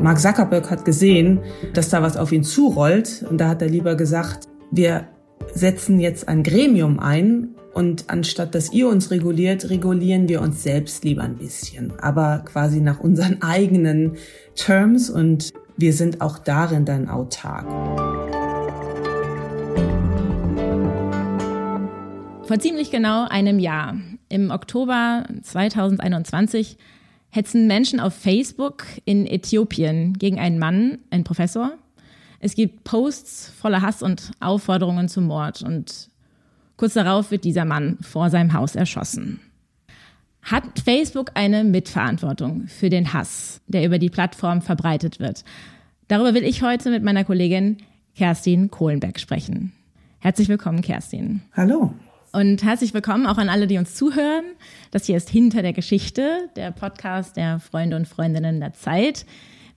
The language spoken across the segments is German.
Mark Zuckerberg hat gesehen, dass da was auf ihn zurollt. Und da hat er lieber gesagt, wir setzen jetzt ein Gremium ein. Und anstatt dass ihr uns reguliert, regulieren wir uns selbst lieber ein bisschen, aber quasi nach unseren eigenen Terms. Und wir sind auch darin dann autark. Vor ziemlich genau einem Jahr, im Oktober 2021, hetzen Menschen auf Facebook in Äthiopien gegen einen Mann, einen Professor. Es gibt Posts voller Hass und Aufforderungen zum Mord und kurz darauf wird dieser Mann vor seinem Haus erschossen. Hat Facebook eine Mitverantwortung für den Hass, der über die Plattform verbreitet wird? Darüber will ich heute mit meiner Kollegin Kerstin Kohlenberg sprechen. Herzlich willkommen, Kerstin. Hallo. Und herzlich willkommen auch an alle, die uns zuhören. Das hier ist Hinter der Geschichte, der Podcast der Freunde und Freundinnen der Zeit.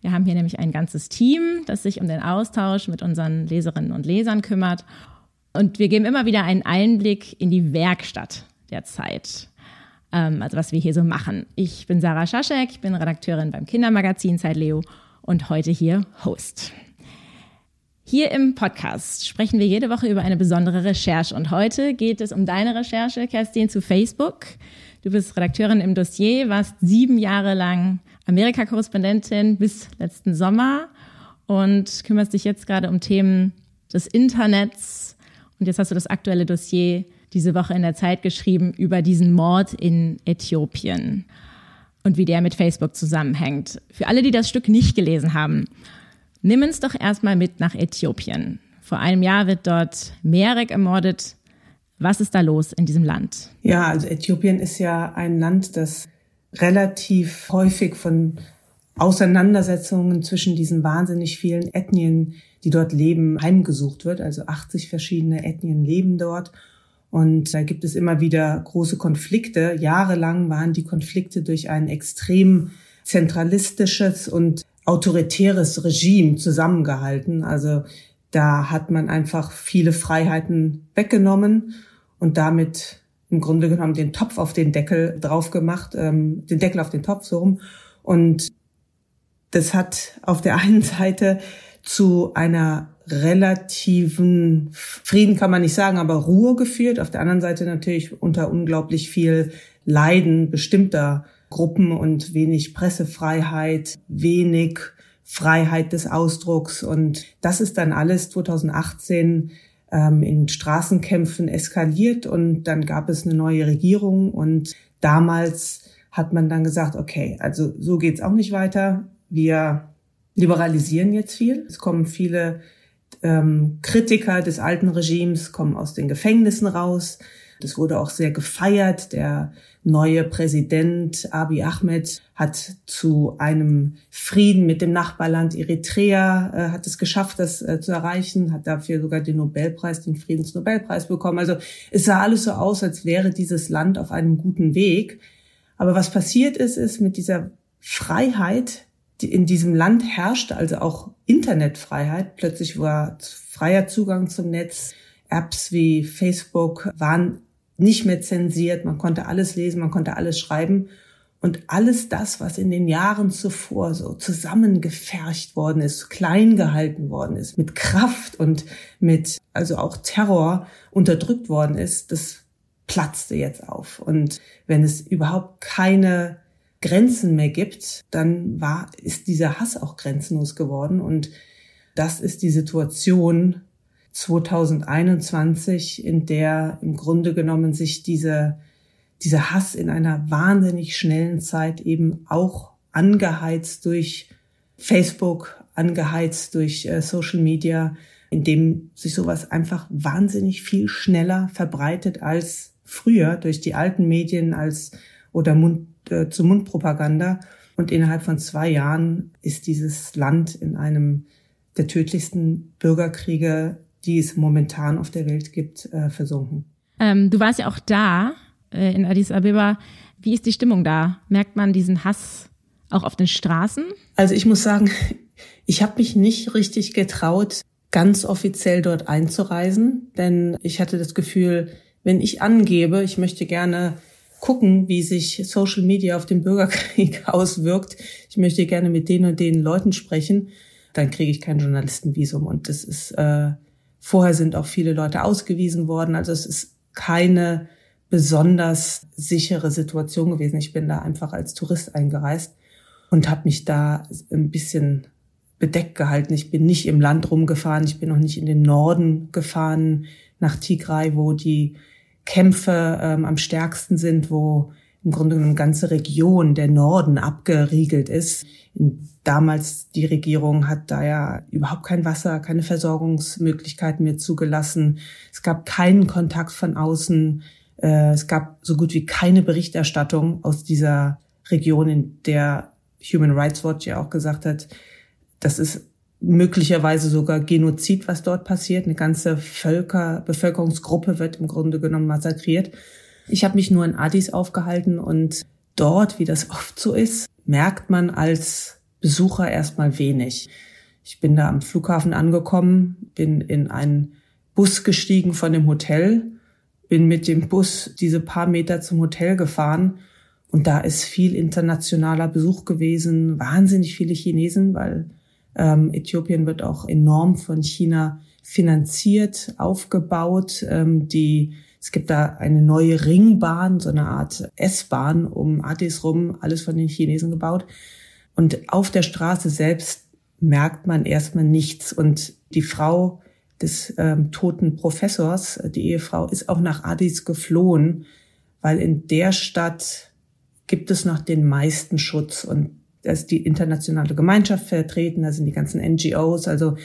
Wir haben hier nämlich ein ganzes Team, das sich um den Austausch mit unseren Leserinnen und Lesern kümmert. Und wir geben immer wieder einen Einblick in die Werkstatt der Zeit. Ähm, also was wir hier so machen. Ich bin Sarah Schaschek, ich bin Redakteurin beim Kindermagazin Zeit Leo und heute hier Host. Hier im Podcast sprechen wir jede Woche über eine besondere Recherche und heute geht es um deine Recherche, Kerstin, zu Facebook. Du bist Redakteurin im Dossier, warst sieben Jahre lang Amerika-Korrespondentin bis letzten Sommer und kümmerst dich jetzt gerade um Themen des Internets. Und jetzt hast du das aktuelle Dossier diese Woche in der Zeit geschrieben über diesen Mord in Äthiopien und wie der mit Facebook zusammenhängt. Für alle, die das Stück nicht gelesen haben, Nimm uns doch erstmal mit nach Äthiopien. Vor einem Jahr wird dort Merek ermordet. Was ist da los in diesem Land? Ja, also Äthiopien ist ja ein Land, das relativ häufig von Auseinandersetzungen zwischen diesen wahnsinnig vielen Ethnien, die dort leben, heimgesucht wird. Also 80 verschiedene Ethnien leben dort. Und da gibt es immer wieder große Konflikte. Jahrelang waren die Konflikte durch ein extrem zentralistisches und autoritäres Regime zusammengehalten. Also da hat man einfach viele Freiheiten weggenommen und damit im Grunde genommen den Topf auf den Deckel drauf gemacht, ähm, den Deckel auf den Topf so rum. Und das hat auf der einen Seite zu einer relativen Frieden kann man nicht sagen, aber Ruhe geführt. Auf der anderen Seite natürlich unter unglaublich viel Leiden bestimmter Gruppen und wenig Pressefreiheit, wenig Freiheit des Ausdrucks. Und das ist dann alles 2018 ähm, in Straßenkämpfen eskaliert und dann gab es eine neue Regierung und damals hat man dann gesagt, okay, also so geht's auch nicht weiter. Wir liberalisieren jetzt viel. Es kommen viele ähm, Kritiker des alten Regimes, kommen aus den Gefängnissen raus. Das wurde auch sehr gefeiert. Der neue Präsident Abiy Ahmed hat zu einem Frieden mit dem Nachbarland Eritrea, äh, hat es geschafft, das äh, zu erreichen, hat dafür sogar den Nobelpreis, den Friedensnobelpreis bekommen. Also es sah alles so aus, als wäre dieses Land auf einem guten Weg. Aber was passiert ist, ist mit dieser Freiheit, die in diesem Land herrscht, also auch Internetfreiheit, plötzlich war freier Zugang zum Netz, Apps wie Facebook waren nicht mehr zensiert, man konnte alles lesen, man konnte alles schreiben. Und alles das, was in den Jahren zuvor so zusammengefercht worden ist, klein gehalten worden ist, mit Kraft und mit, also auch Terror unterdrückt worden ist, das platzte jetzt auf. Und wenn es überhaupt keine Grenzen mehr gibt, dann war, ist dieser Hass auch grenzenlos geworden. Und das ist die Situation, 2021, in der im Grunde genommen sich diese, dieser Hass in einer wahnsinnig schnellen Zeit eben auch angeheizt durch Facebook, angeheizt durch äh, Social Media, in dem sich sowas einfach wahnsinnig viel schneller verbreitet als früher durch die alten Medien als oder Mund, äh, zu Mundpropaganda. Und innerhalb von zwei Jahren ist dieses Land in einem der tödlichsten Bürgerkriege die es momentan auf der Welt gibt, äh, versunken. Ähm, du warst ja auch da äh, in Addis Abeba. Wie ist die Stimmung da? Merkt man diesen Hass auch auf den Straßen? Also ich muss sagen, ich habe mich nicht richtig getraut, ganz offiziell dort einzureisen, denn ich hatte das Gefühl, wenn ich angebe, ich möchte gerne gucken, wie sich Social Media auf den Bürgerkrieg auswirkt. Ich möchte gerne mit den und den Leuten sprechen. Dann kriege ich kein Journalistenvisum. Und das ist, äh, vorher sind auch viele Leute ausgewiesen worden. Also es ist keine besonders sichere Situation gewesen. Ich bin da einfach als Tourist eingereist und habe mich da ein bisschen bedeckt gehalten. Ich bin nicht im Land rumgefahren, ich bin auch nicht in den Norden gefahren nach Tigray, wo die Kämpfe ähm, am stärksten sind, wo im Grunde genommen ganze Region der Norden abgeriegelt ist. Damals die Regierung hat da ja überhaupt kein Wasser, keine Versorgungsmöglichkeiten mehr zugelassen. Es gab keinen Kontakt von außen. Äh, es gab so gut wie keine Berichterstattung aus dieser Region, in der Human Rights Watch ja auch gesagt hat, das ist möglicherweise sogar Genozid, was dort passiert. Eine ganze Völker, Bevölkerungsgruppe wird im Grunde genommen massakriert. Ich habe mich nur in Addis aufgehalten und dort, wie das oft so ist, merkt man als Besucher erstmal wenig. Ich bin da am Flughafen angekommen, bin in einen Bus gestiegen von dem Hotel, bin mit dem Bus diese paar Meter zum Hotel gefahren und da ist viel internationaler Besuch gewesen, wahnsinnig viele Chinesen, weil ähm, Äthiopien wird auch enorm von China finanziert, aufgebaut. Ähm, die, es gibt da eine neue Ringbahn, so eine Art S-Bahn um Addis rum, alles von den Chinesen gebaut. Und auf der Straße selbst merkt man erstmal nichts. Und die Frau des ähm, toten Professors, die Ehefrau, ist auch nach Addis geflohen, weil in der Stadt gibt es noch den meisten Schutz. Und da ist die internationale Gemeinschaft vertreten, da sind die ganzen NGOs, also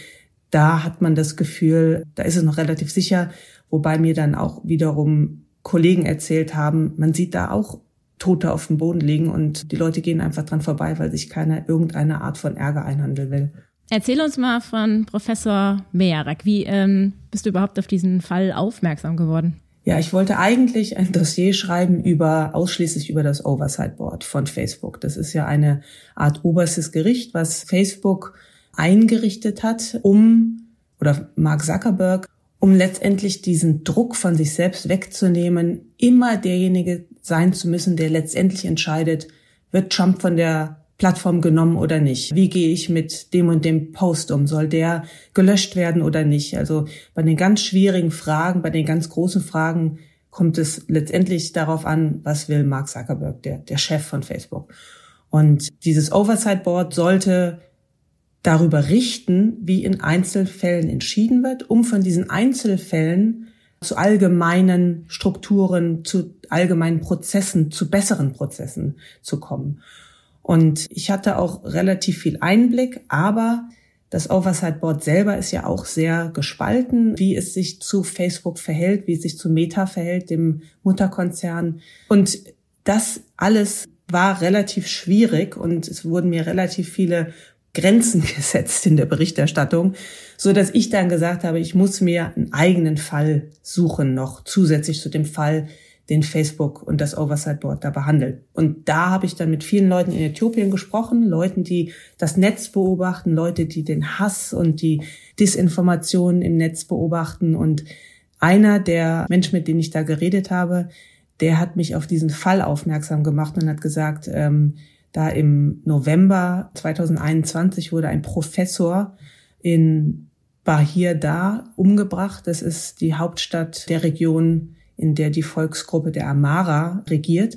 da hat man das Gefühl, da ist es noch relativ sicher, wobei mir dann auch wiederum Kollegen erzählt haben, man sieht da auch Tote auf dem Boden liegen und die Leute gehen einfach dran vorbei, weil sich keiner irgendeine Art von Ärger einhandeln will. Erzähl uns mal von Professor Mejarak. Wie ähm, bist du überhaupt auf diesen Fall aufmerksam geworden? Ja, ich wollte eigentlich ein Dossier schreiben über, ausschließlich über das Oversight Board von Facebook. Das ist ja eine Art oberstes Gericht, was Facebook eingerichtet hat, um, oder Mark Zuckerberg, um letztendlich diesen Druck von sich selbst wegzunehmen, immer derjenige sein zu müssen, der letztendlich entscheidet, wird Trump von der Plattform genommen oder nicht? Wie gehe ich mit dem und dem Post um? Soll der gelöscht werden oder nicht? Also bei den ganz schwierigen Fragen, bei den ganz großen Fragen kommt es letztendlich darauf an, was will Mark Zuckerberg, der, der Chef von Facebook. Und dieses Oversight Board sollte darüber richten, wie in Einzelfällen entschieden wird, um von diesen Einzelfällen zu allgemeinen Strukturen, zu allgemeinen Prozessen, zu besseren Prozessen zu kommen. Und ich hatte auch relativ viel Einblick, aber das Oversight Board selber ist ja auch sehr gespalten, wie es sich zu Facebook verhält, wie es sich zu Meta verhält, dem Mutterkonzern. Und das alles war relativ schwierig und es wurden mir relativ viele Grenzen gesetzt in der Berichterstattung, so dass ich dann gesagt habe, ich muss mir einen eigenen Fall suchen noch zusätzlich zu dem Fall, den Facebook und das Oversight Board da behandelt. Und da habe ich dann mit vielen Leuten in Äthiopien gesprochen, Leuten, die das Netz beobachten, Leute, die den Hass und die Disinformationen im Netz beobachten. Und einer der Menschen, mit denen ich da geredet habe, der hat mich auf diesen Fall aufmerksam gemacht und hat gesagt, ähm, da im November 2021 wurde ein Professor in Bahir da umgebracht. Das ist die Hauptstadt der Region in der die Volksgruppe der Amara regiert.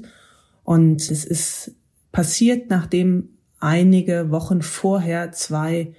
Und es ist passiert, nachdem einige Wochen vorher zwei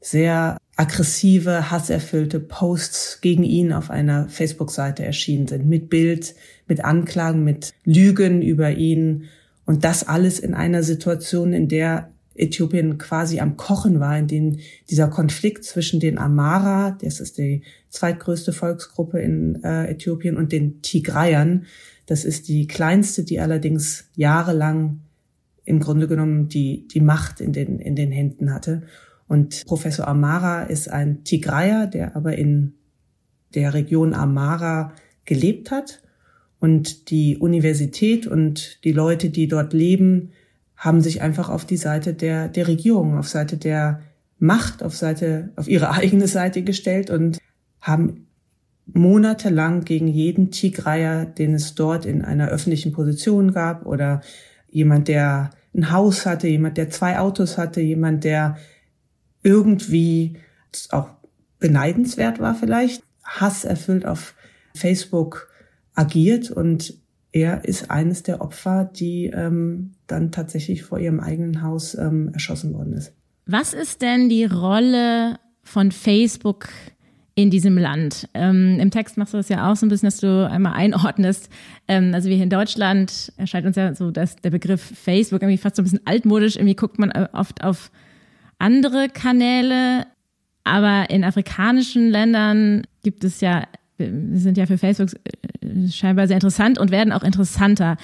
sehr aggressive, hasserfüllte Posts gegen ihn auf einer Facebook-Seite erschienen sind, mit Bild, mit Anklagen, mit Lügen über ihn. Und das alles in einer Situation, in der Äthiopien quasi am Kochen war, in dem dieser Konflikt zwischen den Amara, das ist die zweitgrößte Volksgruppe in äh, Äthiopien, und den Tigrayern, das ist die kleinste, die allerdings jahrelang im Grunde genommen die, die Macht in den, in den Händen hatte. Und Professor Amara ist ein Tigrayer, der aber in der Region Amara gelebt hat. Und die Universität und die Leute, die dort leben, haben sich einfach auf die Seite der, der Regierung, auf Seite der Macht, auf Seite, auf ihre eigene Seite gestellt und haben monatelang gegen jeden Tigreier, den es dort in einer öffentlichen Position gab oder jemand, der ein Haus hatte, jemand, der zwei Autos hatte, jemand, der irgendwie auch beneidenswert war vielleicht, Hass erfüllt auf Facebook agiert und er ist eines der Opfer, die ähm, dann tatsächlich vor ihrem eigenen Haus ähm, erschossen worden ist. Was ist denn die Rolle von Facebook in diesem Land. Ähm, Im Text machst du das ja auch so ein bisschen, dass du einmal einordnest. Ähm, also wir hier in Deutschland erscheint uns ja so, dass der Begriff Facebook irgendwie fast so ein bisschen altmodisch. Irgendwie guckt man äh, oft auf andere Kanäle, aber in afrikanischen Ländern gibt es ja, sind ja für Facebook äh, scheinbar sehr interessant und werden auch interessanter.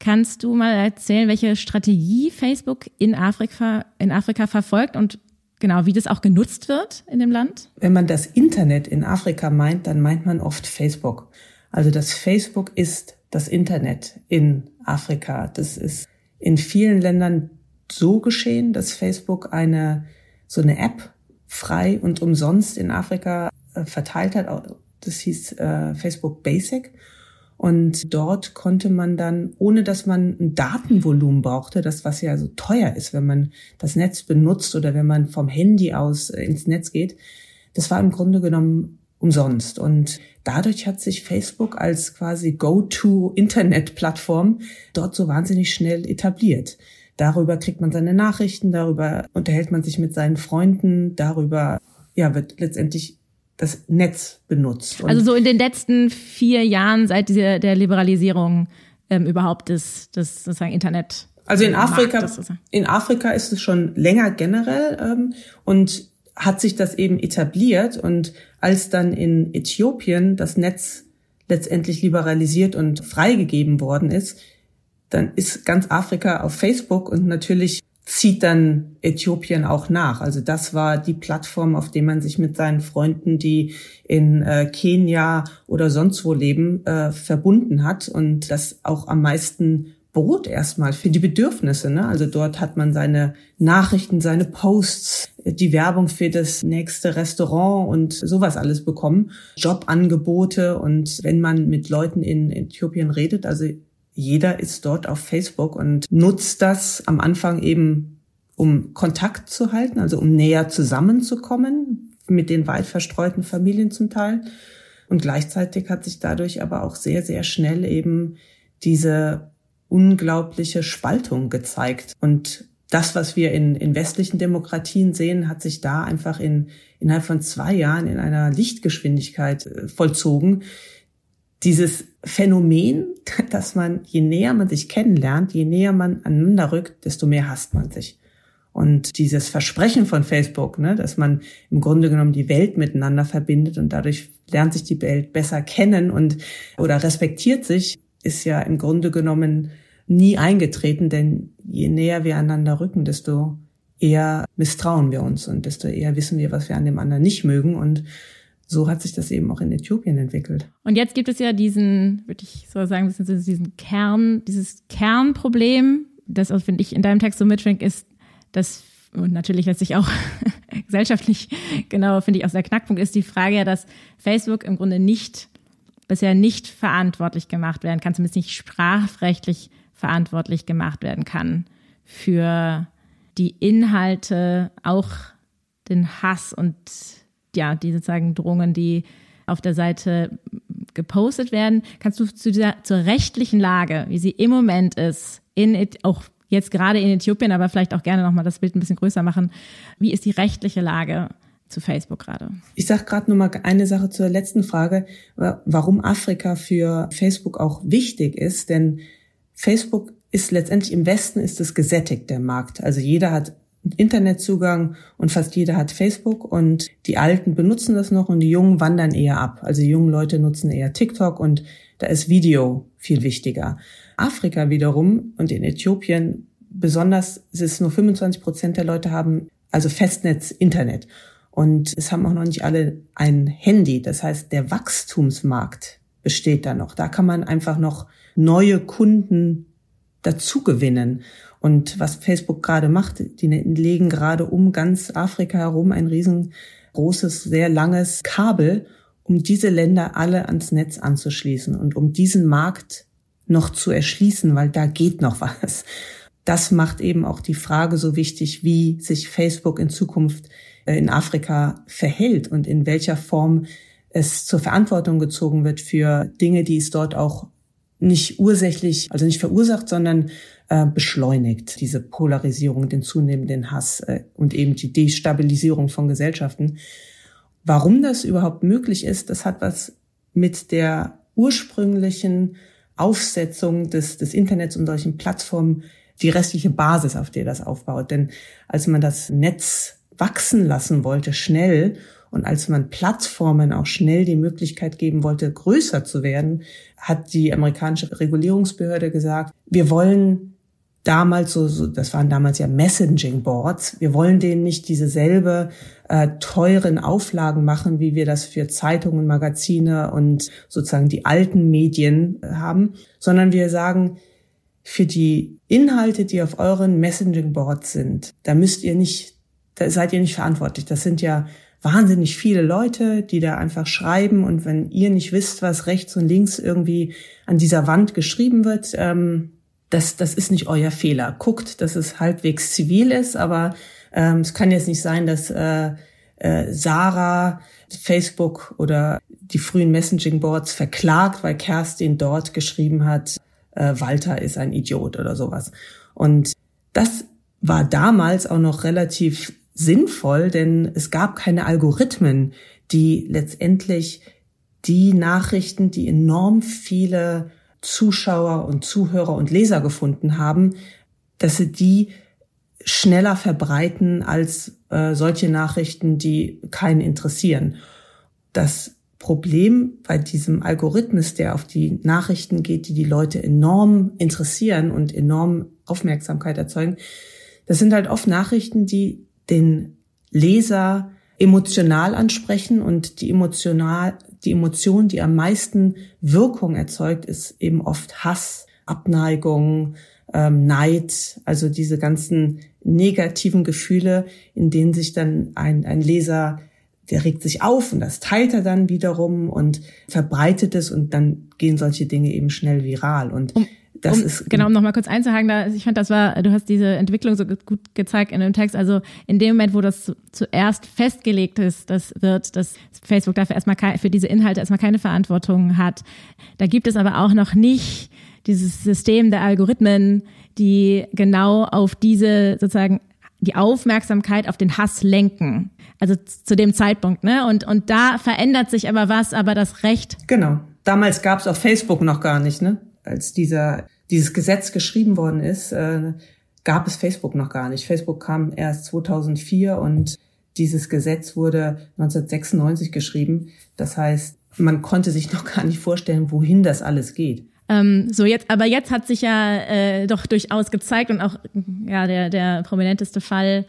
Kannst du mal erzählen, welche Strategie Facebook in Afrika, in Afrika verfolgt und Genau, wie das auch genutzt wird in dem Land? Wenn man das Internet in Afrika meint, dann meint man oft Facebook. Also das Facebook ist das Internet in Afrika. Das ist in vielen Ländern so geschehen, dass Facebook eine so eine App frei und umsonst in Afrika äh, verteilt hat. Das hieß äh, Facebook Basic. Und dort konnte man dann, ohne dass man ein Datenvolumen brauchte, das was ja so teuer ist, wenn man das Netz benutzt oder wenn man vom Handy aus äh, ins Netz geht, das war im Grunde genommen umsonst. Und dadurch hat sich Facebook als quasi Go-to-Internet-Plattform dort so wahnsinnig schnell etabliert. Darüber kriegt man seine Nachrichten, darüber unterhält man sich mit seinen Freunden, darüber ja, wird letztendlich das Netz benutzt. Und also so in den letzten vier Jahren seit dieser, der Liberalisierung ähm, überhaupt des, des sozusagen Internet. Also in Afrika, in Afrika ist es schon länger generell ähm, und hat sich das eben etabliert und als dann in Äthiopien das Netz letztendlich liberalisiert und freigegeben worden ist, dann ist ganz Afrika auf Facebook und natürlich zieht dann Äthiopien auch nach. Also das war die Plattform, auf der man sich mit seinen Freunden, die in äh, Kenia oder sonst wo leben, äh, verbunden hat und das auch am meisten bot erstmal für die Bedürfnisse. Ne? Also dort hat man seine Nachrichten, seine Posts, die Werbung für das nächste Restaurant und sowas alles bekommen, Jobangebote und wenn man mit Leuten in Äthiopien redet, also jeder ist dort auf Facebook und nutzt das am Anfang eben, um Kontakt zu halten, also um näher zusammenzukommen mit den weit verstreuten Familien zum Teil. Und gleichzeitig hat sich dadurch aber auch sehr, sehr schnell eben diese unglaubliche Spaltung gezeigt. Und das, was wir in, in westlichen Demokratien sehen, hat sich da einfach in, innerhalb von zwei Jahren in einer Lichtgeschwindigkeit äh, vollzogen, dieses Phänomen, dass man, je näher man sich kennenlernt, je näher man aneinander rückt, desto mehr hasst man sich. Und dieses Versprechen von Facebook, ne, dass man im Grunde genommen die Welt miteinander verbindet und dadurch lernt sich die Welt besser kennen und oder respektiert sich, ist ja im Grunde genommen nie eingetreten, denn je näher wir aneinander rücken, desto eher misstrauen wir uns und desto eher wissen wir, was wir an dem anderen nicht mögen und so hat sich das eben auch in Äthiopien entwickelt. Und jetzt gibt es ja diesen, würde ich so sagen, diesen Kern, dieses Kernproblem, das, finde ich, in deinem Text so mitschwingt, ist, dass, und natürlich letztlich auch gesellschaftlich, genau, finde ich, auch der Knackpunkt ist die Frage ja, dass Facebook im Grunde nicht, bisher nicht verantwortlich gemacht werden kann, zumindest nicht sprachrechtlich verantwortlich gemacht werden kann für die Inhalte, auch den Hass und ja, die sozusagen Drohungen, die auf der Seite gepostet werden. Kannst du zu dieser, zur rechtlichen Lage, wie sie im Moment ist, in, auch jetzt gerade in Äthiopien, aber vielleicht auch gerne nochmal das Bild ein bisschen größer machen. Wie ist die rechtliche Lage zu Facebook gerade? Ich sage gerade nur mal eine Sache zur letzten Frage, warum Afrika für Facebook auch wichtig ist, denn Facebook ist letztendlich im Westen ist es gesättigt, der Markt. Also jeder hat Internetzugang und fast jeder hat Facebook und die Alten benutzen das noch und die Jungen wandern eher ab. Also die jungen Leute nutzen eher TikTok und da ist Video viel wichtiger. Afrika wiederum und in Äthiopien besonders, es ist nur 25 Prozent der Leute haben also Festnetz Internet. Und es haben auch noch nicht alle ein Handy. Das heißt, der Wachstumsmarkt besteht da noch. Da kann man einfach noch neue Kunden dazu gewinnen. Und was Facebook gerade macht, die legen gerade um ganz Afrika herum ein riesengroßes, sehr langes Kabel, um diese Länder alle ans Netz anzuschließen und um diesen Markt noch zu erschließen, weil da geht noch was. Das macht eben auch die Frage so wichtig, wie sich Facebook in Zukunft äh, in Afrika verhält und in welcher Form es zur Verantwortung gezogen wird für Dinge, die es dort auch nicht ursächlich, also nicht verursacht, sondern äh, beschleunigt, diese Polarisierung, den zunehmenden Hass äh, und eben die Destabilisierung von Gesellschaften. Warum das überhaupt möglich ist, das hat was mit der ursprünglichen Aufsetzung des, des Internets und solchen Plattformen, die restliche Basis, auf der das aufbaut. Denn als man das Netz wachsen lassen wollte, schnell, und als man Plattformen auch schnell die Möglichkeit geben wollte, größer zu werden, hat die amerikanische Regulierungsbehörde gesagt, wir wollen damals so, so das waren damals ja Messaging Boards. Wir wollen denen nicht dieselbe äh, teuren Auflagen machen, wie wir das für Zeitungen, Magazine und sozusagen die alten Medien äh, haben, sondern wir sagen, für die Inhalte, die auf euren Messaging Boards sind, da müsst ihr nicht, da seid ihr nicht verantwortlich. Das sind ja wahnsinnig viele Leute, die da einfach schreiben und wenn ihr nicht wisst, was rechts und links irgendwie an dieser Wand geschrieben wird, ähm, das, das ist nicht euer Fehler. Guckt, dass es halbwegs zivil ist, aber ähm, es kann jetzt nicht sein, dass äh, äh, Sarah Facebook oder die frühen Messaging-Boards verklagt, weil Kerstin dort geschrieben hat, äh, Walter ist ein Idiot oder sowas. Und das war damals auch noch relativ sinnvoll, denn es gab keine Algorithmen, die letztendlich die Nachrichten, die enorm viele Zuschauer und Zuhörer und Leser gefunden haben, dass sie die schneller verbreiten als äh, solche Nachrichten, die keinen interessieren. Das Problem bei diesem Algorithmus, der auf die Nachrichten geht, die die Leute enorm interessieren und enorm Aufmerksamkeit erzeugen, das sind halt oft Nachrichten, die den Leser emotional ansprechen und die emotional, die Emotion, die am meisten Wirkung erzeugt, ist eben oft Hass, Abneigung, ähm, Neid, also diese ganzen negativen Gefühle, in denen sich dann ein, ein Leser, der regt sich auf und das teilt er dann wiederum und verbreitet es und dann gehen solche Dinge eben schnell viral. Und um, das um, ist genau, um nochmal kurz einzuhaken, da, ich fand, das war, du hast diese Entwicklung so gut gezeigt in dem Text. Also in dem Moment, wo das zuerst festgelegt ist, das wird, dass Facebook dafür erstmal für diese Inhalte erstmal keine Verantwortung hat. Da gibt es aber auch noch nicht dieses System der Algorithmen, die genau auf diese sozusagen die Aufmerksamkeit auf den Hass lenken. Also zu dem Zeitpunkt, ne? Und, und da verändert sich aber was, aber das Recht. Genau. Damals gab es auf Facebook noch gar nicht, ne? Als dieser dieses Gesetz geschrieben worden ist, äh, gab es Facebook noch gar nicht. Facebook kam erst 2004 und dieses Gesetz wurde 1996 geschrieben. Das heißt, man konnte sich noch gar nicht vorstellen, wohin das alles geht. Ähm, so jetzt, aber jetzt hat sich ja äh, doch durchaus gezeigt und auch ja der der prominenteste Fall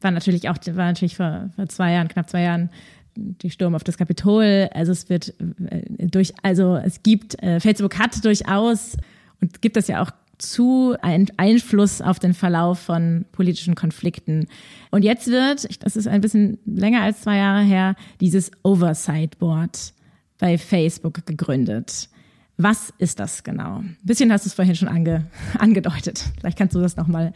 war natürlich auch war natürlich vor, vor zwei Jahren, knapp zwei Jahren die Sturm auf das Kapitol. Also es wird äh, durch, also es gibt äh, Facebook hat durchaus und gibt es ja auch zu ein Einfluss auf den Verlauf von politischen Konflikten. Und jetzt wird, das ist ein bisschen länger als zwei Jahre her, dieses Oversight Board bei Facebook gegründet. Was ist das genau? Ein bisschen hast du es vorhin schon ange, angedeutet. Vielleicht kannst du das nochmal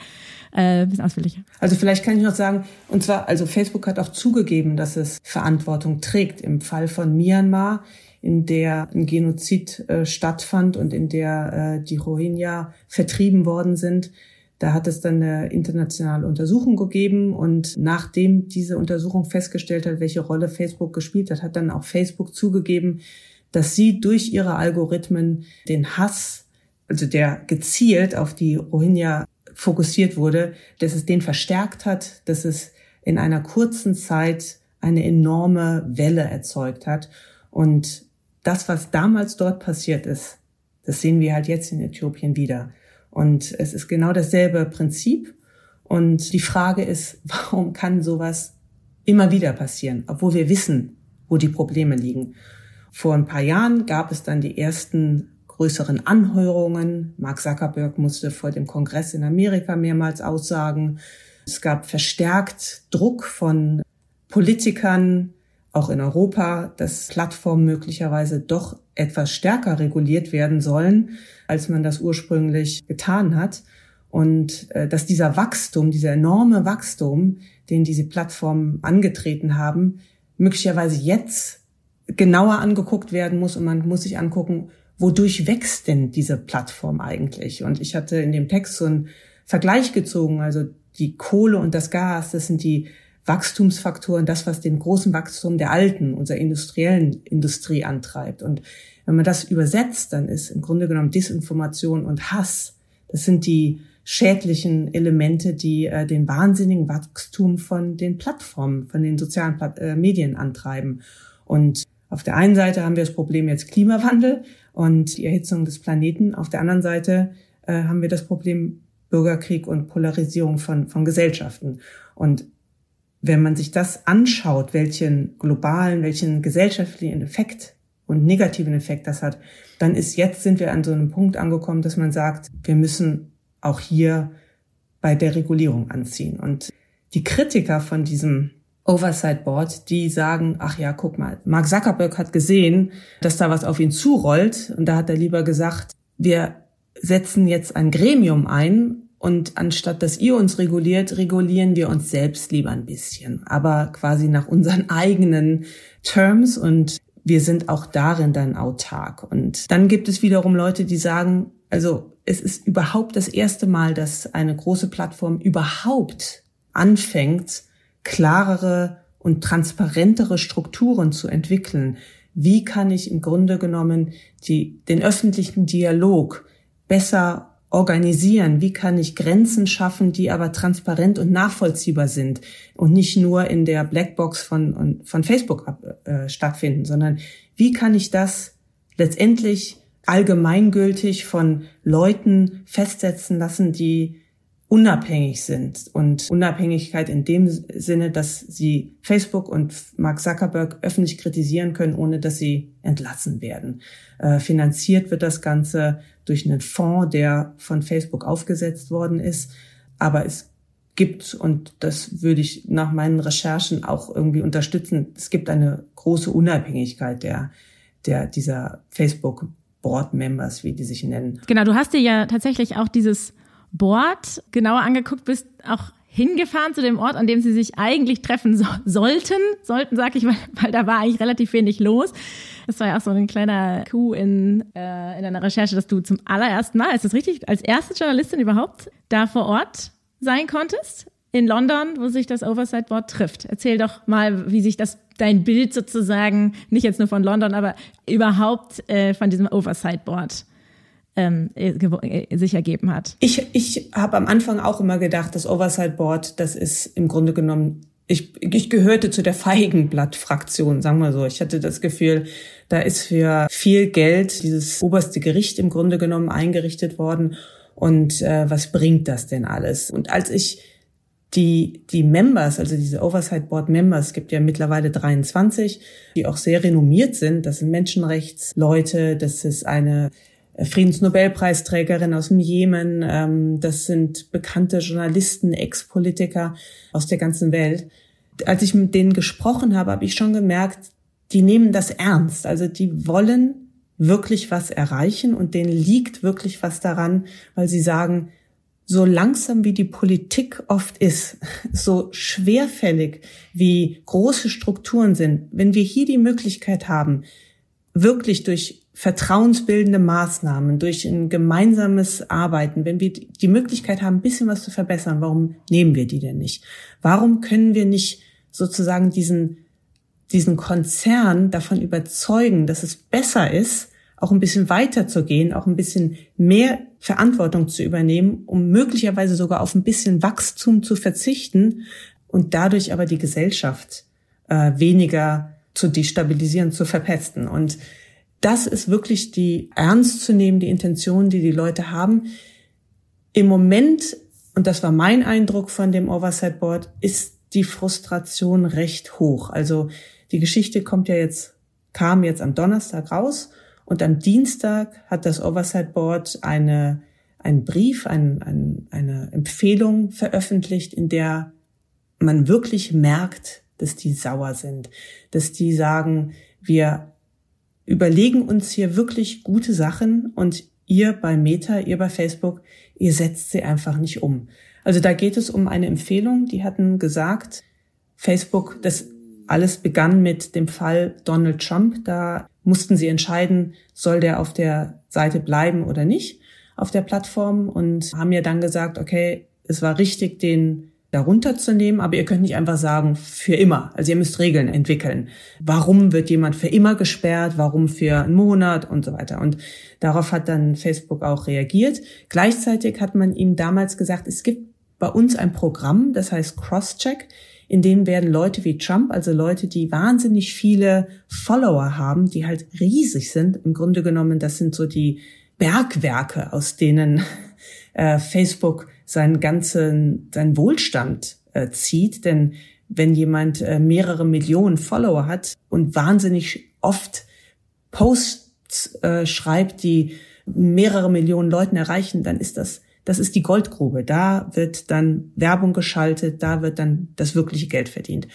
äh, ein bisschen ausführlicher. Also vielleicht kann ich noch sagen, und zwar, also Facebook hat auch zugegeben, dass es Verantwortung trägt. Im Fall von Myanmar in der ein Genozid äh, stattfand und in der äh, die Rohingya vertrieben worden sind. Da hat es dann eine internationale Untersuchung gegeben und nachdem diese Untersuchung festgestellt hat, welche Rolle Facebook gespielt hat, hat dann auch Facebook zugegeben, dass sie durch ihre Algorithmen den Hass, also der gezielt auf die Rohingya fokussiert wurde, dass es den verstärkt hat, dass es in einer kurzen Zeit eine enorme Welle erzeugt hat. Und das, was damals dort passiert ist, das sehen wir halt jetzt in Äthiopien wieder. Und es ist genau dasselbe Prinzip. Und die Frage ist, warum kann sowas immer wieder passieren, obwohl wir wissen, wo die Probleme liegen. Vor ein paar Jahren gab es dann die ersten größeren Anhörungen. Mark Zuckerberg musste vor dem Kongress in Amerika mehrmals aussagen. Es gab verstärkt Druck von Politikern auch in Europa, dass Plattformen möglicherweise doch etwas stärker reguliert werden sollen, als man das ursprünglich getan hat. Und äh, dass dieser Wachstum, dieser enorme Wachstum, den diese Plattformen angetreten haben, möglicherweise jetzt genauer angeguckt werden muss und man muss sich angucken, wodurch wächst denn diese Plattform eigentlich? Und ich hatte in dem Text so einen Vergleich gezogen, also die Kohle und das Gas, das sind die Wachstumsfaktoren, das, was den großen Wachstum der alten, unserer industriellen Industrie antreibt. Und wenn man das übersetzt, dann ist im Grunde genommen Disinformation und Hass, das sind die schädlichen Elemente, die äh, den wahnsinnigen Wachstum von den Plattformen, von den sozialen Pla äh, Medien antreiben. Und auf der einen Seite haben wir das Problem jetzt Klimawandel und die Erhitzung des Planeten. Auf der anderen Seite äh, haben wir das Problem Bürgerkrieg und Polarisierung von, von Gesellschaften. Und wenn man sich das anschaut, welchen globalen, welchen gesellschaftlichen Effekt und negativen Effekt das hat, dann ist jetzt sind wir an so einem Punkt angekommen, dass man sagt, wir müssen auch hier bei der Regulierung anziehen. Und die Kritiker von diesem Oversight Board, die sagen, ach ja, guck mal, Mark Zuckerberg hat gesehen, dass da was auf ihn zurollt und da hat er lieber gesagt, wir setzen jetzt ein Gremium ein und anstatt dass ihr uns reguliert, regulieren wir uns selbst lieber ein bisschen, aber quasi nach unseren eigenen Terms und wir sind auch darin dann autark. Und dann gibt es wiederum Leute, die sagen, also es ist überhaupt das erste Mal, dass eine große Plattform überhaupt anfängt, klarere und transparentere Strukturen zu entwickeln. Wie kann ich im Grunde genommen die, den öffentlichen Dialog besser organisieren? Wie kann ich Grenzen schaffen, die aber transparent und nachvollziehbar sind und nicht nur in der Blackbox von, von Facebook ab, äh, stattfinden, sondern wie kann ich das letztendlich allgemeingültig von Leuten festsetzen lassen, die unabhängig sind und Unabhängigkeit in dem Sinne, dass sie Facebook und Mark Zuckerberg öffentlich kritisieren können, ohne dass sie entlassen werden. Äh, finanziert wird das Ganze durch einen Fonds, der von Facebook aufgesetzt worden ist, aber es gibt, und das würde ich nach meinen Recherchen auch irgendwie unterstützen, es gibt eine große Unabhängigkeit der, der, dieser Facebook Board Members, wie die sich nennen. Genau, du hast dir ja tatsächlich auch dieses Board genauer angeguckt, bist auch hingefahren zu dem Ort, an dem sie sich eigentlich treffen so sollten. Sollten, sag ich, weil, weil da war eigentlich relativ wenig los. Das war ja auch so ein kleiner Coup in, äh, in deiner Recherche, dass du zum allerersten Mal, ist das richtig, als erste Journalistin überhaupt da vor Ort sein konntest? In London, wo sich das Oversight Board trifft. Erzähl doch mal, wie sich das dein Bild sozusagen, nicht jetzt nur von London, aber überhaupt äh, von diesem Oversight Board ähm, äh, äh, sich ergeben hat. Ich, ich habe am Anfang auch immer gedacht, das Oversight Board, das ist im Grunde genommen, ich, ich gehörte zu der Feigenblatt-Fraktion, sagen wir so. Ich hatte das Gefühl, da ist für viel Geld dieses oberste Gericht im Grunde genommen eingerichtet worden. Und äh, was bringt das denn alles? Und als ich die, die Members, also diese Oversight Board Members, gibt ja mittlerweile 23, die auch sehr renommiert sind. Das sind Menschenrechtsleute, das ist eine Friedensnobelpreisträgerin aus dem Jemen. Ähm, das sind bekannte Journalisten, Ex-Politiker aus der ganzen Welt. Als ich mit denen gesprochen habe, habe ich schon gemerkt, die nehmen das ernst. Also die wollen wirklich was erreichen und denen liegt wirklich was daran, weil sie sagen, so langsam wie die Politik oft ist, so schwerfällig wie große Strukturen sind, wenn wir hier die Möglichkeit haben, wirklich durch vertrauensbildende Maßnahmen, durch ein gemeinsames Arbeiten, wenn wir die Möglichkeit haben, ein bisschen was zu verbessern, warum nehmen wir die denn nicht? Warum können wir nicht sozusagen diesen, diesen Konzern davon überzeugen, dass es besser ist, auch ein bisschen weiter zu gehen, auch ein bisschen mehr Verantwortung zu übernehmen, um möglicherweise sogar auf ein bisschen Wachstum zu verzichten und dadurch aber die Gesellschaft äh, weniger zu destabilisieren, zu verpesten. Und das ist wirklich die ernst zu nehmen, die Intention, die die Leute haben. Im Moment, und das war mein Eindruck von dem Oversight Board, ist die Frustration recht hoch. Also die Geschichte kommt ja jetzt, kam jetzt am Donnerstag raus und am Dienstag hat das Oversight Board eine, einen Brief, ein, ein, eine Empfehlung veröffentlicht, in der man wirklich merkt, dass die sauer sind, dass die sagen, wir überlegen uns hier wirklich gute Sachen und ihr bei Meta, ihr bei Facebook, ihr setzt sie einfach nicht um. Also da geht es um eine Empfehlung, die hatten gesagt, Facebook, das alles begann mit dem Fall Donald Trump. Da mussten sie entscheiden, soll der auf der Seite bleiben oder nicht auf der Plattform und haben ja dann gesagt, okay, es war richtig, den darunter zu nehmen, aber ihr könnt nicht einfach sagen, für immer. Also ihr müsst Regeln entwickeln. Warum wird jemand für immer gesperrt? Warum für einen Monat und so weiter? Und darauf hat dann Facebook auch reagiert. Gleichzeitig hat man ihm damals gesagt, es gibt bei uns ein Programm, das heißt Crosscheck, in dem werden Leute wie Trump, also Leute, die wahnsinnig viele Follower haben, die halt riesig sind, im Grunde genommen, das sind so die Bergwerke, aus denen äh, Facebook seinen ganzen, seinen Wohlstand äh, zieht. Denn wenn jemand äh, mehrere Millionen Follower hat und wahnsinnig oft Posts äh, schreibt, die mehrere Millionen Leuten erreichen, dann ist das, das ist die Goldgrube. Da wird dann Werbung geschaltet, da wird dann das wirkliche Geld verdient.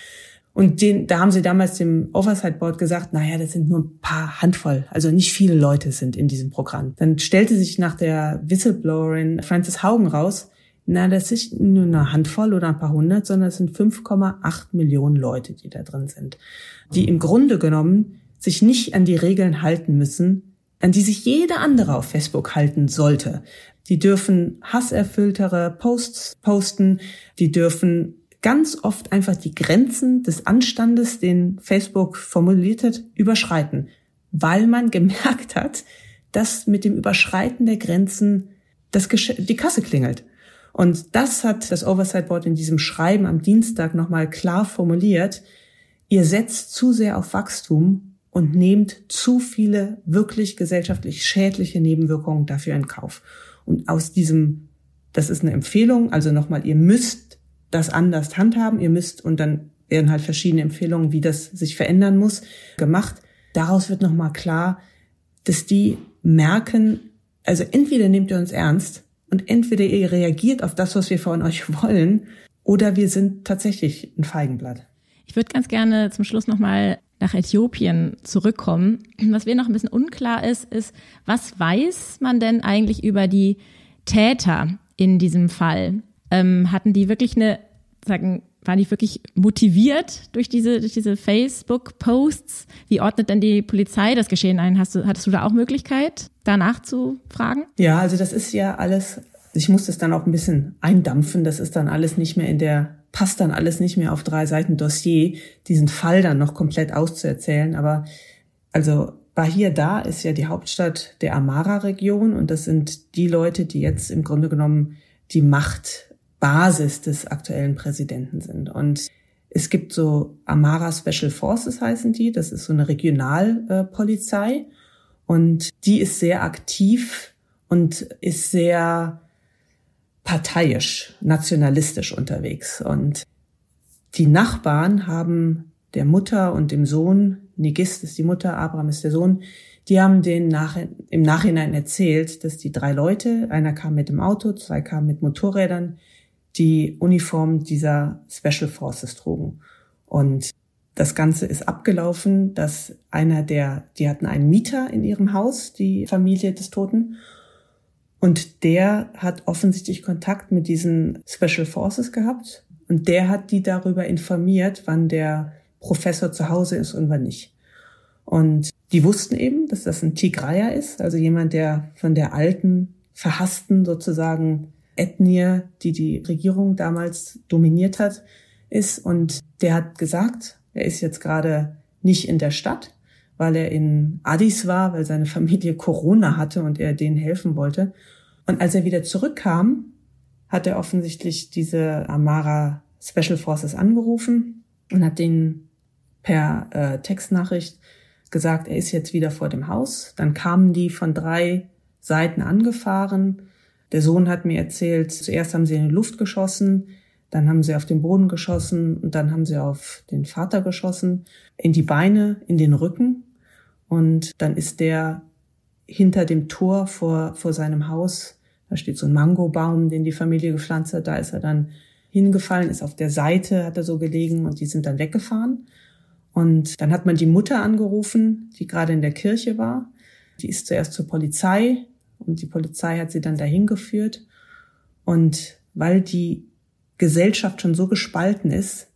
Und den, da haben sie damals dem Oversight Board gesagt, naja, das sind nur ein paar Handvoll, also nicht viele Leute sind in diesem Programm. Dann stellte sich nach der Whistleblowerin Frances Haugen raus, na, das ist nur eine Handvoll oder ein paar hundert, sondern es sind 5,8 Millionen Leute, die da drin sind, die im Grunde genommen sich nicht an die Regeln halten müssen, an die sich jeder andere auf Facebook halten sollte. Die dürfen hasserfülltere Posts posten, die dürfen ganz oft einfach die Grenzen des Anstandes, den Facebook formuliert hat, überschreiten, weil man gemerkt hat, dass mit dem Überschreiten der Grenzen das die Kasse klingelt. Und das hat das Oversight Board in diesem Schreiben am Dienstag nochmal klar formuliert. Ihr setzt zu sehr auf Wachstum und nehmt zu viele wirklich gesellschaftlich schädliche Nebenwirkungen dafür in Kauf. Und aus diesem, das ist eine Empfehlung, also nochmal, ihr müsst das anders handhaben, ihr müsst, und dann werden halt verschiedene Empfehlungen, wie das sich verändern muss, gemacht. Daraus wird nochmal klar, dass die merken, also entweder nehmt ihr uns ernst und entweder ihr reagiert auf das, was wir von euch wollen, oder wir sind tatsächlich ein Feigenblatt. Ich würde ganz gerne zum Schluss nochmal nach Äthiopien zurückkommen. Was mir noch ein bisschen unklar ist, ist, was weiß man denn eigentlich über die Täter in diesem Fall? Ähm, hatten die wirklich eine, sagen, waren die wirklich motiviert durch diese, durch diese Facebook-Posts? Wie ordnet denn die Polizei das Geschehen ein? Hast du, hattest du da auch Möglichkeit, danach zu fragen? Ja, also das ist ja alles, ich muss das dann auch ein bisschen eindampfen. Das ist dann alles nicht mehr in der, passt dann alles nicht mehr auf drei Seiten Dossier, diesen Fall dann noch komplett auszuerzählen. Aber also Bahia da ist ja die Hauptstadt der Amara-Region und das sind die Leute, die jetzt im Grunde genommen die Macht Basis des aktuellen Präsidenten sind. Und es gibt so Amara Special Forces heißen die, das ist so eine Regionalpolizei und die ist sehr aktiv und ist sehr parteiisch, nationalistisch unterwegs. Und die Nachbarn haben der Mutter und dem Sohn, Nigist ist die Mutter, Abraham ist der Sohn, die haben den nach, im Nachhinein erzählt, dass die drei Leute, einer kam mit dem Auto, zwei kamen mit Motorrädern, die Uniform dieser Special Forces trugen. Und das Ganze ist abgelaufen, dass einer der, die hatten einen Mieter in ihrem Haus, die Familie des Toten. Und der hat offensichtlich Kontakt mit diesen Special Forces gehabt. Und der hat die darüber informiert, wann der Professor zu Hause ist und wann nicht. Und die wussten eben, dass das ein Tigraya ist, also jemand, der von der alten, verhassten sozusagen Ethnie, die die Regierung damals dominiert hat, ist. Und der hat gesagt, er ist jetzt gerade nicht in der Stadt, weil er in Addis war, weil seine Familie Corona hatte und er denen helfen wollte. Und als er wieder zurückkam, hat er offensichtlich diese Amara Special Forces angerufen und hat denen per äh, Textnachricht gesagt, er ist jetzt wieder vor dem Haus. Dann kamen die von drei Seiten angefahren der Sohn hat mir erzählt, zuerst haben sie in die Luft geschossen, dann haben sie auf den Boden geschossen und dann haben sie auf den Vater geschossen, in die Beine, in den Rücken. Und dann ist der hinter dem Tor vor, vor seinem Haus, da steht so ein Mangobaum, den die Familie gepflanzt hat, da ist er dann hingefallen, ist auf der Seite, hat er so gelegen und die sind dann weggefahren. Und dann hat man die Mutter angerufen, die gerade in der Kirche war. Die ist zuerst zur Polizei und die Polizei hat sie dann dahin geführt. Und weil die Gesellschaft schon so gespalten ist,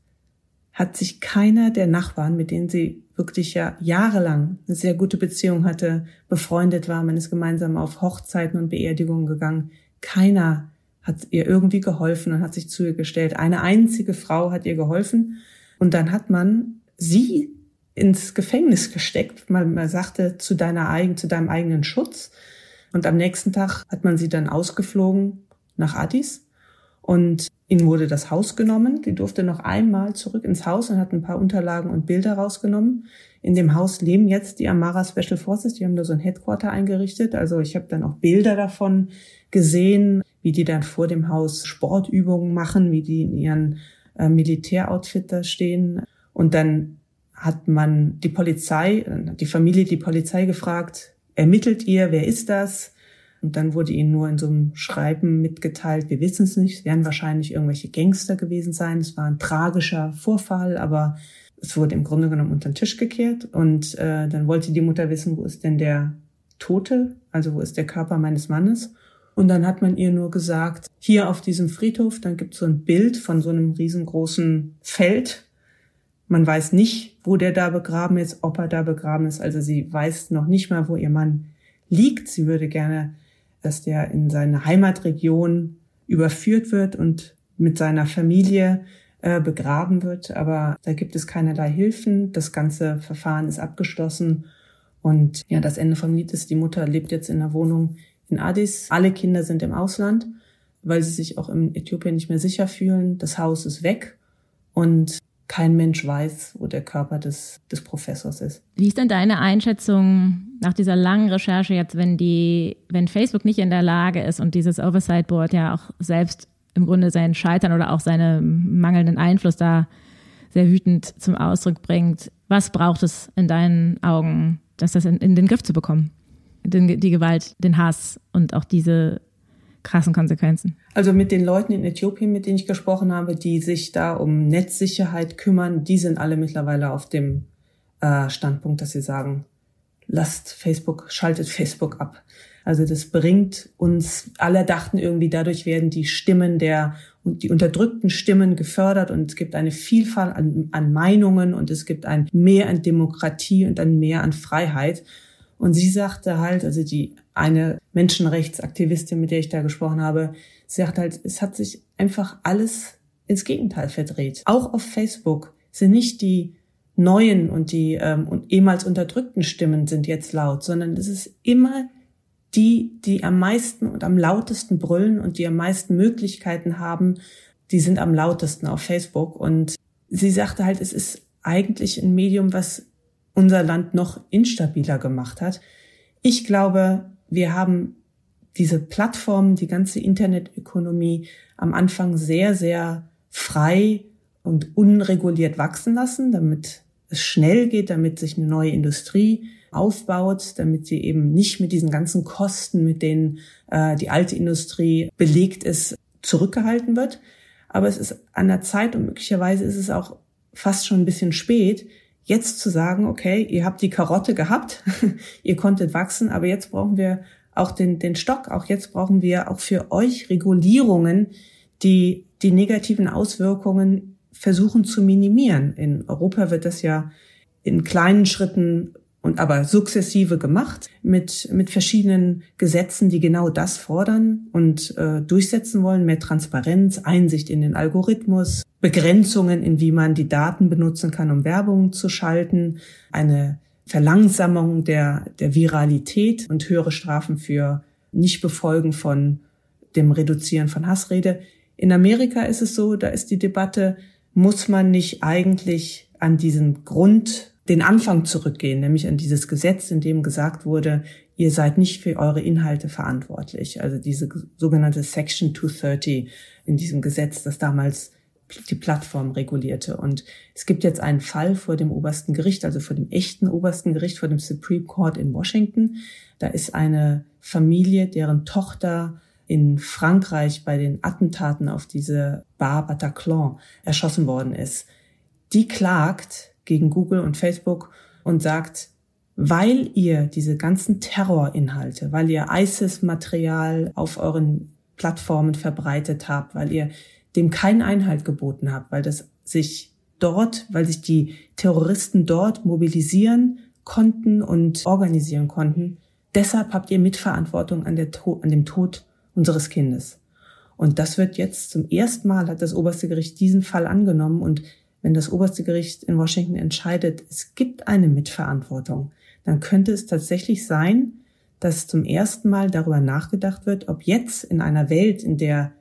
hat sich keiner der Nachbarn, mit denen sie wirklich ja jahrelang eine sehr gute Beziehung hatte, befreundet war, man ist gemeinsam auf Hochzeiten und Beerdigungen gegangen, keiner hat ihr irgendwie geholfen und hat sich zu ihr gestellt. Eine einzige Frau hat ihr geholfen und dann hat man sie ins Gefängnis gesteckt. Man, man sagte zu deiner zu deinem eigenen Schutz. Und am nächsten Tag hat man sie dann ausgeflogen nach Addis und ihnen wurde das Haus genommen. Die durfte noch einmal zurück ins Haus und hat ein paar Unterlagen und Bilder rausgenommen. In dem Haus leben jetzt die Amara Special Forces. Die haben da so ein Headquarter eingerichtet. Also ich habe dann auch Bilder davon gesehen, wie die dann vor dem Haus Sportübungen machen, wie die in ihren äh, Militäroutfit da stehen. Und dann hat man die Polizei, die Familie die Polizei gefragt, ermittelt ihr, wer ist das? Und dann wurde ihnen nur in so einem Schreiben mitgeteilt, wir wissen es nicht, es werden wahrscheinlich irgendwelche Gangster gewesen sein. Es war ein tragischer Vorfall, aber es wurde im Grunde genommen unter den Tisch gekehrt. Und äh, dann wollte die Mutter wissen, wo ist denn der Tote, also wo ist der Körper meines Mannes? Und dann hat man ihr nur gesagt, hier auf diesem Friedhof, dann gibt es so ein Bild von so einem riesengroßen Feld. Man weiß nicht, wo der da begraben ist, ob er da begraben ist. Also sie weiß noch nicht mal, wo ihr Mann liegt. Sie würde gerne dass der in seine Heimatregion überführt wird und mit seiner Familie äh, begraben wird. Aber da gibt es keinerlei Hilfen. Das ganze Verfahren ist abgeschlossen. Und ja, das Ende vom Lied ist, die Mutter lebt jetzt in einer Wohnung in Addis. Alle Kinder sind im Ausland, weil sie sich auch in Äthiopien nicht mehr sicher fühlen. Das Haus ist weg. Und kein Mensch weiß, wo der Körper des, des Professors ist. Wie ist denn deine Einschätzung nach dieser langen Recherche jetzt, wenn die, wenn Facebook nicht in der Lage ist und dieses Oversight Board ja auch selbst im Grunde seinen Scheitern oder auch seinen mangelnden Einfluss da sehr wütend zum Ausdruck bringt. Was braucht es in deinen Augen, dass das in, in den Griff zu bekommen? Den, die Gewalt, den Hass und auch diese krassen Konsequenzen. Also mit den Leuten in Äthiopien, mit denen ich gesprochen habe, die sich da um Netzsicherheit kümmern, die sind alle mittlerweile auf dem äh, Standpunkt, dass sie sagen, lasst Facebook, schaltet Facebook ab. Also das bringt uns, alle dachten irgendwie, dadurch werden die Stimmen der und die unterdrückten Stimmen gefördert und es gibt eine Vielfalt an, an Meinungen und es gibt ein Mehr an Demokratie und ein Mehr an Freiheit. Und sie sagte halt, also die eine Menschenrechtsaktivistin, mit der ich da gesprochen habe, sie sagt halt, es hat sich einfach alles ins Gegenteil verdreht. Auch auf Facebook sind nicht die neuen und die ähm, und ehemals unterdrückten Stimmen sind jetzt laut, sondern es ist immer die, die am meisten und am lautesten brüllen und die am meisten Möglichkeiten haben, die sind am lautesten auf Facebook. Und sie sagte halt, es ist eigentlich ein Medium, was unser Land noch instabiler gemacht hat. Ich glaube, wir haben diese Plattform, die ganze Internetökonomie am Anfang sehr, sehr frei und unreguliert wachsen lassen, damit es schnell geht, damit sich eine neue Industrie aufbaut, damit sie eben nicht mit diesen ganzen Kosten, mit denen äh, die alte Industrie belegt ist, zurückgehalten wird. Aber es ist an der Zeit und möglicherweise ist es auch fast schon ein bisschen spät, jetzt zu sagen, okay, ihr habt die Karotte gehabt, ihr konntet wachsen, aber jetzt brauchen wir auch den, den Stock, auch jetzt brauchen wir auch für euch Regulierungen, die die negativen Auswirkungen versuchen zu minimieren. In Europa wird das ja in kleinen Schritten und aber sukzessive gemacht mit, mit verschiedenen Gesetzen, die genau das fordern und äh, durchsetzen wollen. Mehr Transparenz, Einsicht in den Algorithmus, Begrenzungen, in wie man die Daten benutzen kann, um Werbung zu schalten, eine Verlangsamung der, der Viralität und höhere Strafen für Nichtbefolgen von dem Reduzieren von Hassrede. In Amerika ist es so, da ist die Debatte, muss man nicht eigentlich an diesen Grund den Anfang zurückgehen, nämlich an dieses Gesetz, in dem gesagt wurde, ihr seid nicht für eure Inhalte verantwortlich. Also diese sogenannte Section 230 in diesem Gesetz, das damals die Plattform regulierte. Und es gibt jetzt einen Fall vor dem obersten Gericht, also vor dem echten obersten Gericht, vor dem Supreme Court in Washington. Da ist eine Familie, deren Tochter in Frankreich bei den Attentaten auf diese Bar Bataclan erschossen worden ist, die klagt gegen Google und Facebook und sagt, weil ihr diese ganzen Terrorinhalte, weil ihr ISIS-Material auf euren Plattformen verbreitet habt, weil ihr dem keinen Einhalt geboten habt, weil das sich dort, weil sich die Terroristen dort mobilisieren konnten und organisieren konnten. Deshalb habt ihr Mitverantwortung an, der an dem Tod unseres Kindes. Und das wird jetzt zum ersten Mal hat das oberste Gericht diesen Fall angenommen und wenn das oberste Gericht in Washington entscheidet, es gibt eine Mitverantwortung, dann könnte es tatsächlich sein, dass zum ersten Mal darüber nachgedacht wird, ob jetzt in einer Welt, in der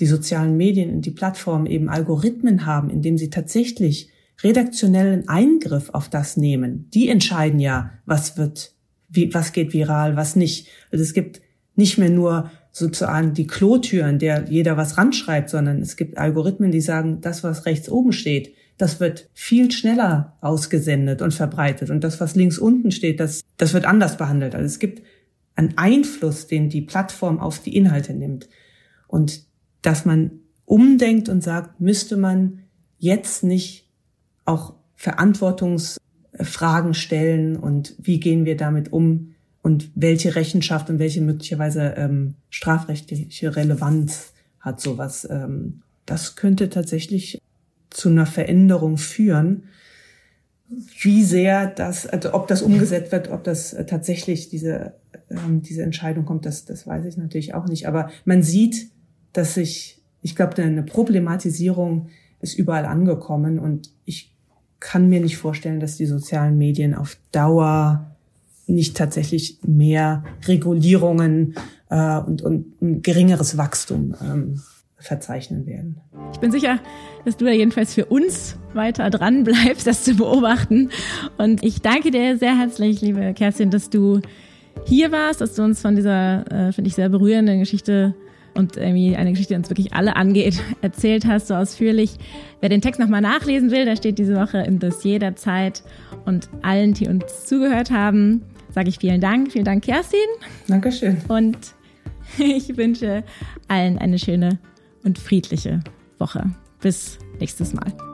die sozialen Medien und die Plattformen eben Algorithmen haben, in dem sie tatsächlich redaktionellen Eingriff auf das nehmen. Die entscheiden ja, was wird, wie, was geht viral, was nicht. Also es gibt nicht mehr nur sozusagen die Klotür, in der jeder was ranschreibt, sondern es gibt Algorithmen, die sagen, das, was rechts oben steht, das wird viel schneller ausgesendet und verbreitet. Und das, was links unten steht, das, das wird anders behandelt. Also es gibt einen Einfluss, den die Plattform auf die Inhalte nimmt. Und dass man umdenkt und sagt, müsste man jetzt nicht auch Verantwortungsfragen stellen und wie gehen wir damit um und welche Rechenschaft und welche möglicherweise ähm, strafrechtliche Relevanz hat sowas. Ähm, das könnte tatsächlich zu einer Veränderung führen. Wie sehr das, also ob das umgesetzt wird, ob das äh, tatsächlich diese, ähm, diese Entscheidung kommt, das, das weiß ich natürlich auch nicht. Aber man sieht, dass sich, ich glaube, eine Problematisierung ist überall angekommen und ich kann mir nicht vorstellen, dass die sozialen Medien auf Dauer nicht tatsächlich mehr Regulierungen äh, und, und ein geringeres Wachstum ähm, verzeichnen werden. Ich bin sicher, dass du da jedenfalls für uns weiter dran bleibst, das zu beobachten. Und ich danke dir sehr herzlich, liebe Kerstin, dass du hier warst, dass du uns von dieser, äh, finde ich, sehr berührenden Geschichte und irgendwie eine Geschichte, die uns wirklich alle angeht, erzählt hast, so ausführlich. Wer den Text nochmal nachlesen will, der steht diese Woche im Dossier der Zeit. Und allen, die uns zugehört haben, sage ich vielen Dank. Vielen Dank, Kerstin. Dankeschön. Und ich wünsche allen eine schöne und friedliche Woche. Bis nächstes Mal.